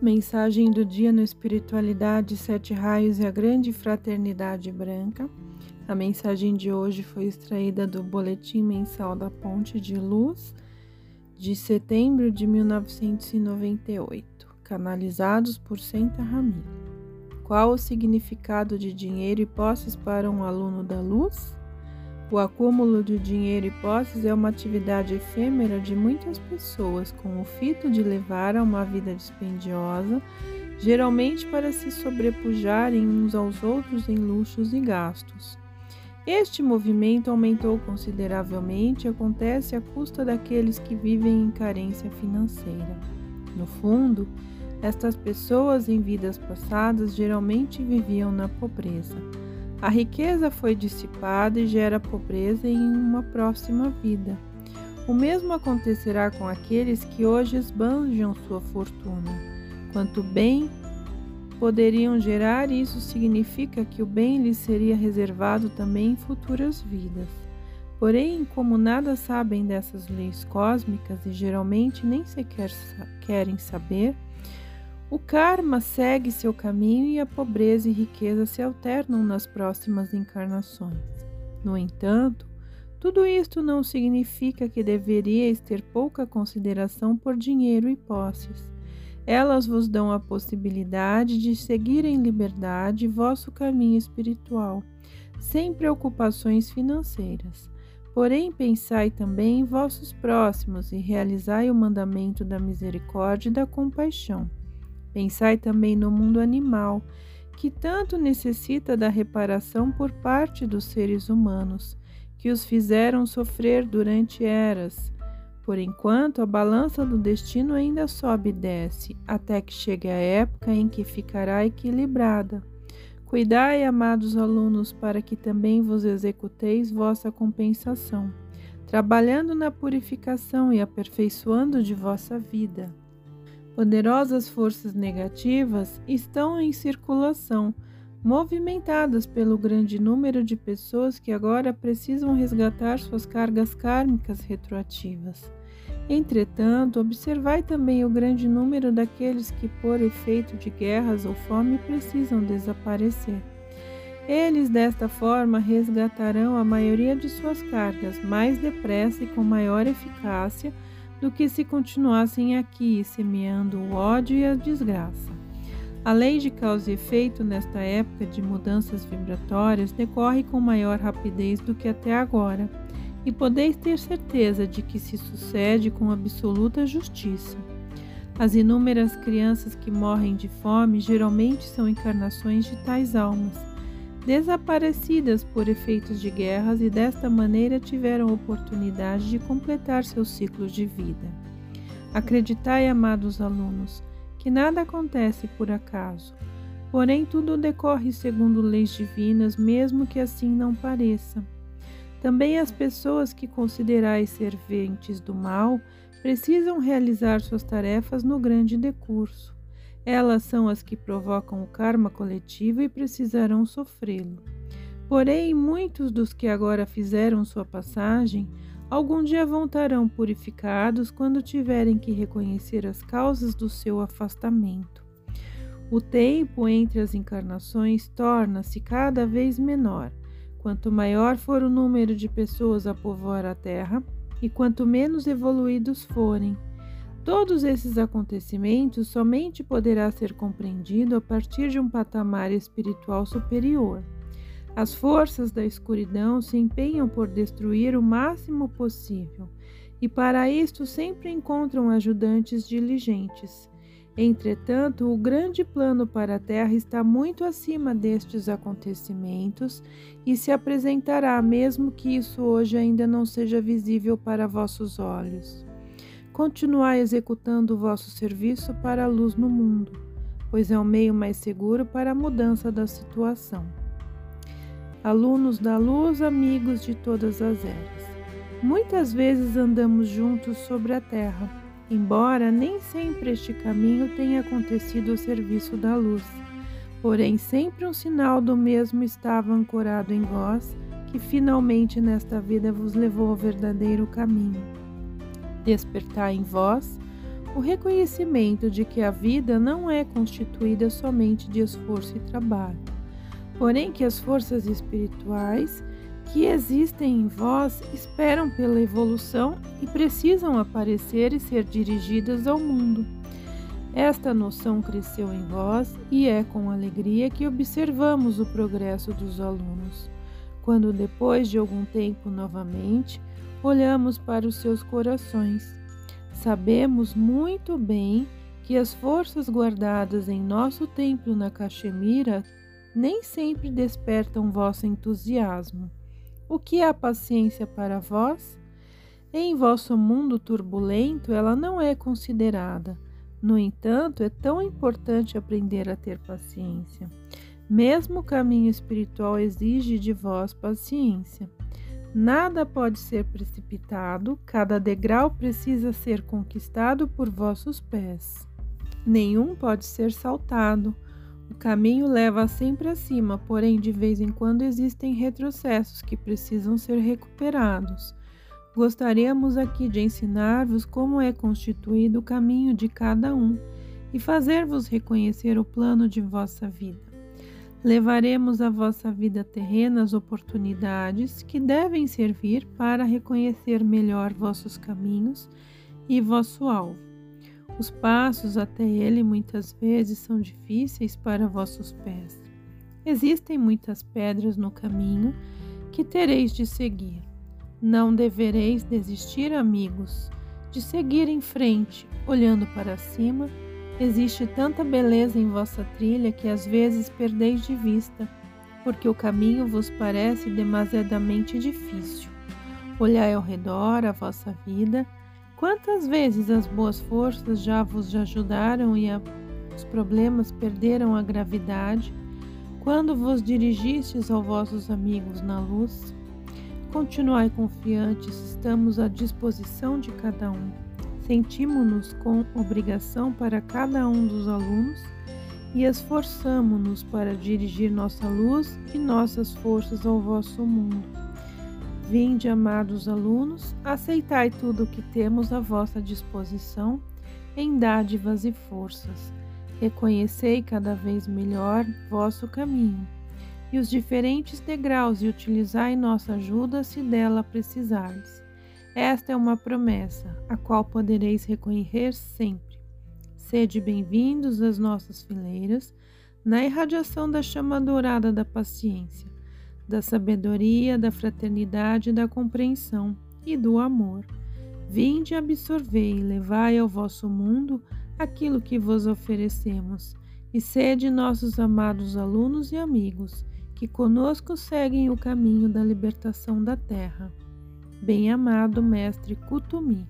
Mensagem do dia no Espiritualidade Sete Raios e a Grande Fraternidade Branca. A mensagem de hoje foi extraída do Boletim Mensal da Ponte de Luz de setembro de 1998, canalizados por Senta Rami. Qual o significado de dinheiro e posses para um aluno da luz? O acúmulo de dinheiro e posses é uma atividade efêmera de muitas pessoas, com o fito de levar a uma vida dispendiosa, geralmente para se sobrepujarem uns aos outros em luxos e gastos. Este movimento aumentou consideravelmente e acontece à custa daqueles que vivem em carência financeira. No fundo, estas pessoas em vidas passadas geralmente viviam na pobreza. A riqueza foi dissipada e gera pobreza em uma próxima vida. O mesmo acontecerá com aqueles que hoje esbanjam sua fortuna. Quanto bem poderiam gerar, isso significa que o bem lhes seria reservado também em futuras vidas. Porém, como nada sabem dessas leis cósmicas e geralmente nem sequer querem saber, o karma segue seu caminho e a pobreza e riqueza se alternam nas próximas encarnações. No entanto, tudo isto não significa que deveríeis ter pouca consideração por dinheiro e posses. Elas vos dão a possibilidade de seguir em liberdade vosso caminho espiritual, sem preocupações financeiras. Porém, pensai também em vossos próximos e realizai o mandamento da misericórdia e da compaixão. Pensai também no mundo animal, que tanto necessita da reparação por parte dos seres humanos, que os fizeram sofrer durante eras. Por enquanto, a balança do destino ainda sobe e desce, até que chegue a época em que ficará equilibrada. Cuidai, amados alunos, para que também vos executeis vossa compensação, trabalhando na purificação e aperfeiçoando de vossa vida. Poderosas forças negativas estão em circulação, movimentadas pelo grande número de pessoas que agora precisam resgatar suas cargas kármicas retroativas. Entretanto, observai também o grande número daqueles que, por efeito de guerras ou fome, precisam desaparecer. Eles, desta forma, resgatarão a maioria de suas cargas mais depressa e com maior eficácia do que se continuassem aqui semeando o ódio e a desgraça. A lei de causa e efeito nesta época de mudanças vibratórias decorre com maior rapidez do que até agora, e podeis ter certeza de que se sucede com absoluta justiça. As inúmeras crianças que morrem de fome geralmente são encarnações de tais almas desaparecidas por efeitos de guerras e desta maneira tiveram oportunidade de completar seus ciclos de vida. Acreditai, amados alunos, que nada acontece por acaso, porém tudo decorre segundo leis divinas, mesmo que assim não pareça. Também as pessoas que considerais serventes do mal precisam realizar suas tarefas no grande decurso. Elas são as que provocam o karma coletivo e precisarão sofrê-lo. Porém, muitos dos que agora fizeram sua passagem, algum dia voltarão purificados quando tiverem que reconhecer as causas do seu afastamento. O tempo entre as encarnações torna-se cada vez menor. Quanto maior for o número de pessoas a povoar a Terra, e quanto menos evoluídos forem, Todos esses acontecimentos somente poderá ser compreendido a partir de um patamar espiritual superior. As forças da escuridão se empenham por destruir o máximo possível, e para isto sempre encontram ajudantes diligentes. Entretanto, o grande plano para a Terra está muito acima destes acontecimentos e se apresentará, mesmo que isso hoje ainda não seja visível para vossos olhos. Continuai executando o vosso serviço para a luz no mundo, pois é o meio mais seguro para a mudança da situação. Alunos da luz, amigos de todas as eras. Muitas vezes andamos juntos sobre a terra, embora nem sempre este caminho tenha acontecido ao serviço da luz. Porém, sempre um sinal do mesmo estava ancorado em vós, que finalmente nesta vida vos levou ao verdadeiro caminho despertar em vós o reconhecimento de que a vida não é constituída somente de esforço e trabalho, porém que as forças espirituais que existem em vós esperam pela evolução e precisam aparecer e ser dirigidas ao mundo. Esta noção cresceu em vós e é com alegria que observamos o progresso dos alunos, quando depois de algum tempo novamente olhamos para os seus corações. Sabemos muito bem que as forças guardadas em nosso templo na Caxemira nem sempre despertam vosso entusiasmo. O que é a paciência para vós? Em vosso mundo turbulento, ela não é considerada. No entanto, é tão importante aprender a ter paciência. Mesmo o caminho espiritual exige de vós paciência. Nada pode ser precipitado, cada degrau precisa ser conquistado por vossos pés. Nenhum pode ser saltado. O caminho leva sempre acima, porém, de vez em quando existem retrocessos que precisam ser recuperados. Gostaríamos aqui de ensinar-vos como é constituído o caminho de cada um e fazer-vos reconhecer o plano de vossa vida. Levaremos à vossa vida terrena as oportunidades que devem servir para reconhecer melhor vossos caminhos e vosso alvo. Os passos até ele muitas vezes são difíceis para vossos pés. Existem muitas pedras no caminho que tereis de seguir. Não devereis desistir, amigos, de seguir em frente, olhando para cima. Existe tanta beleza em vossa trilha que às vezes perdeis de vista, porque o caminho vos parece demasiadamente difícil. Olhai ao redor a vossa vida Quantas vezes as boas forças já vos ajudaram e a, os problemas perderam a gravidade quando vos dirigistes aos vossos amigos na luz? Continuai confiantes, estamos à disposição de cada um. Sentimos-nos com obrigação para cada um dos alunos e esforçamo-nos para dirigir nossa luz e nossas forças ao vosso mundo. Vinde, amados alunos, aceitai tudo o que temos à vossa disposição em dádivas e forças. Reconhecei cada vez melhor vosso caminho e os diferentes degraus e utilizai nossa ajuda se dela precisardes. Esta é uma promessa, a qual podereis reconhecer sempre. Sede bem-vindos às nossas fileiras, na irradiação da chama dourada da paciência da sabedoria, da fraternidade, da compreensão e do amor. Vinde absorvei e levai ao vosso mundo aquilo que vos oferecemos, e sede nossos amados alunos e amigos, que conosco seguem o caminho da libertação da terra bem-amado mestre Kutumi.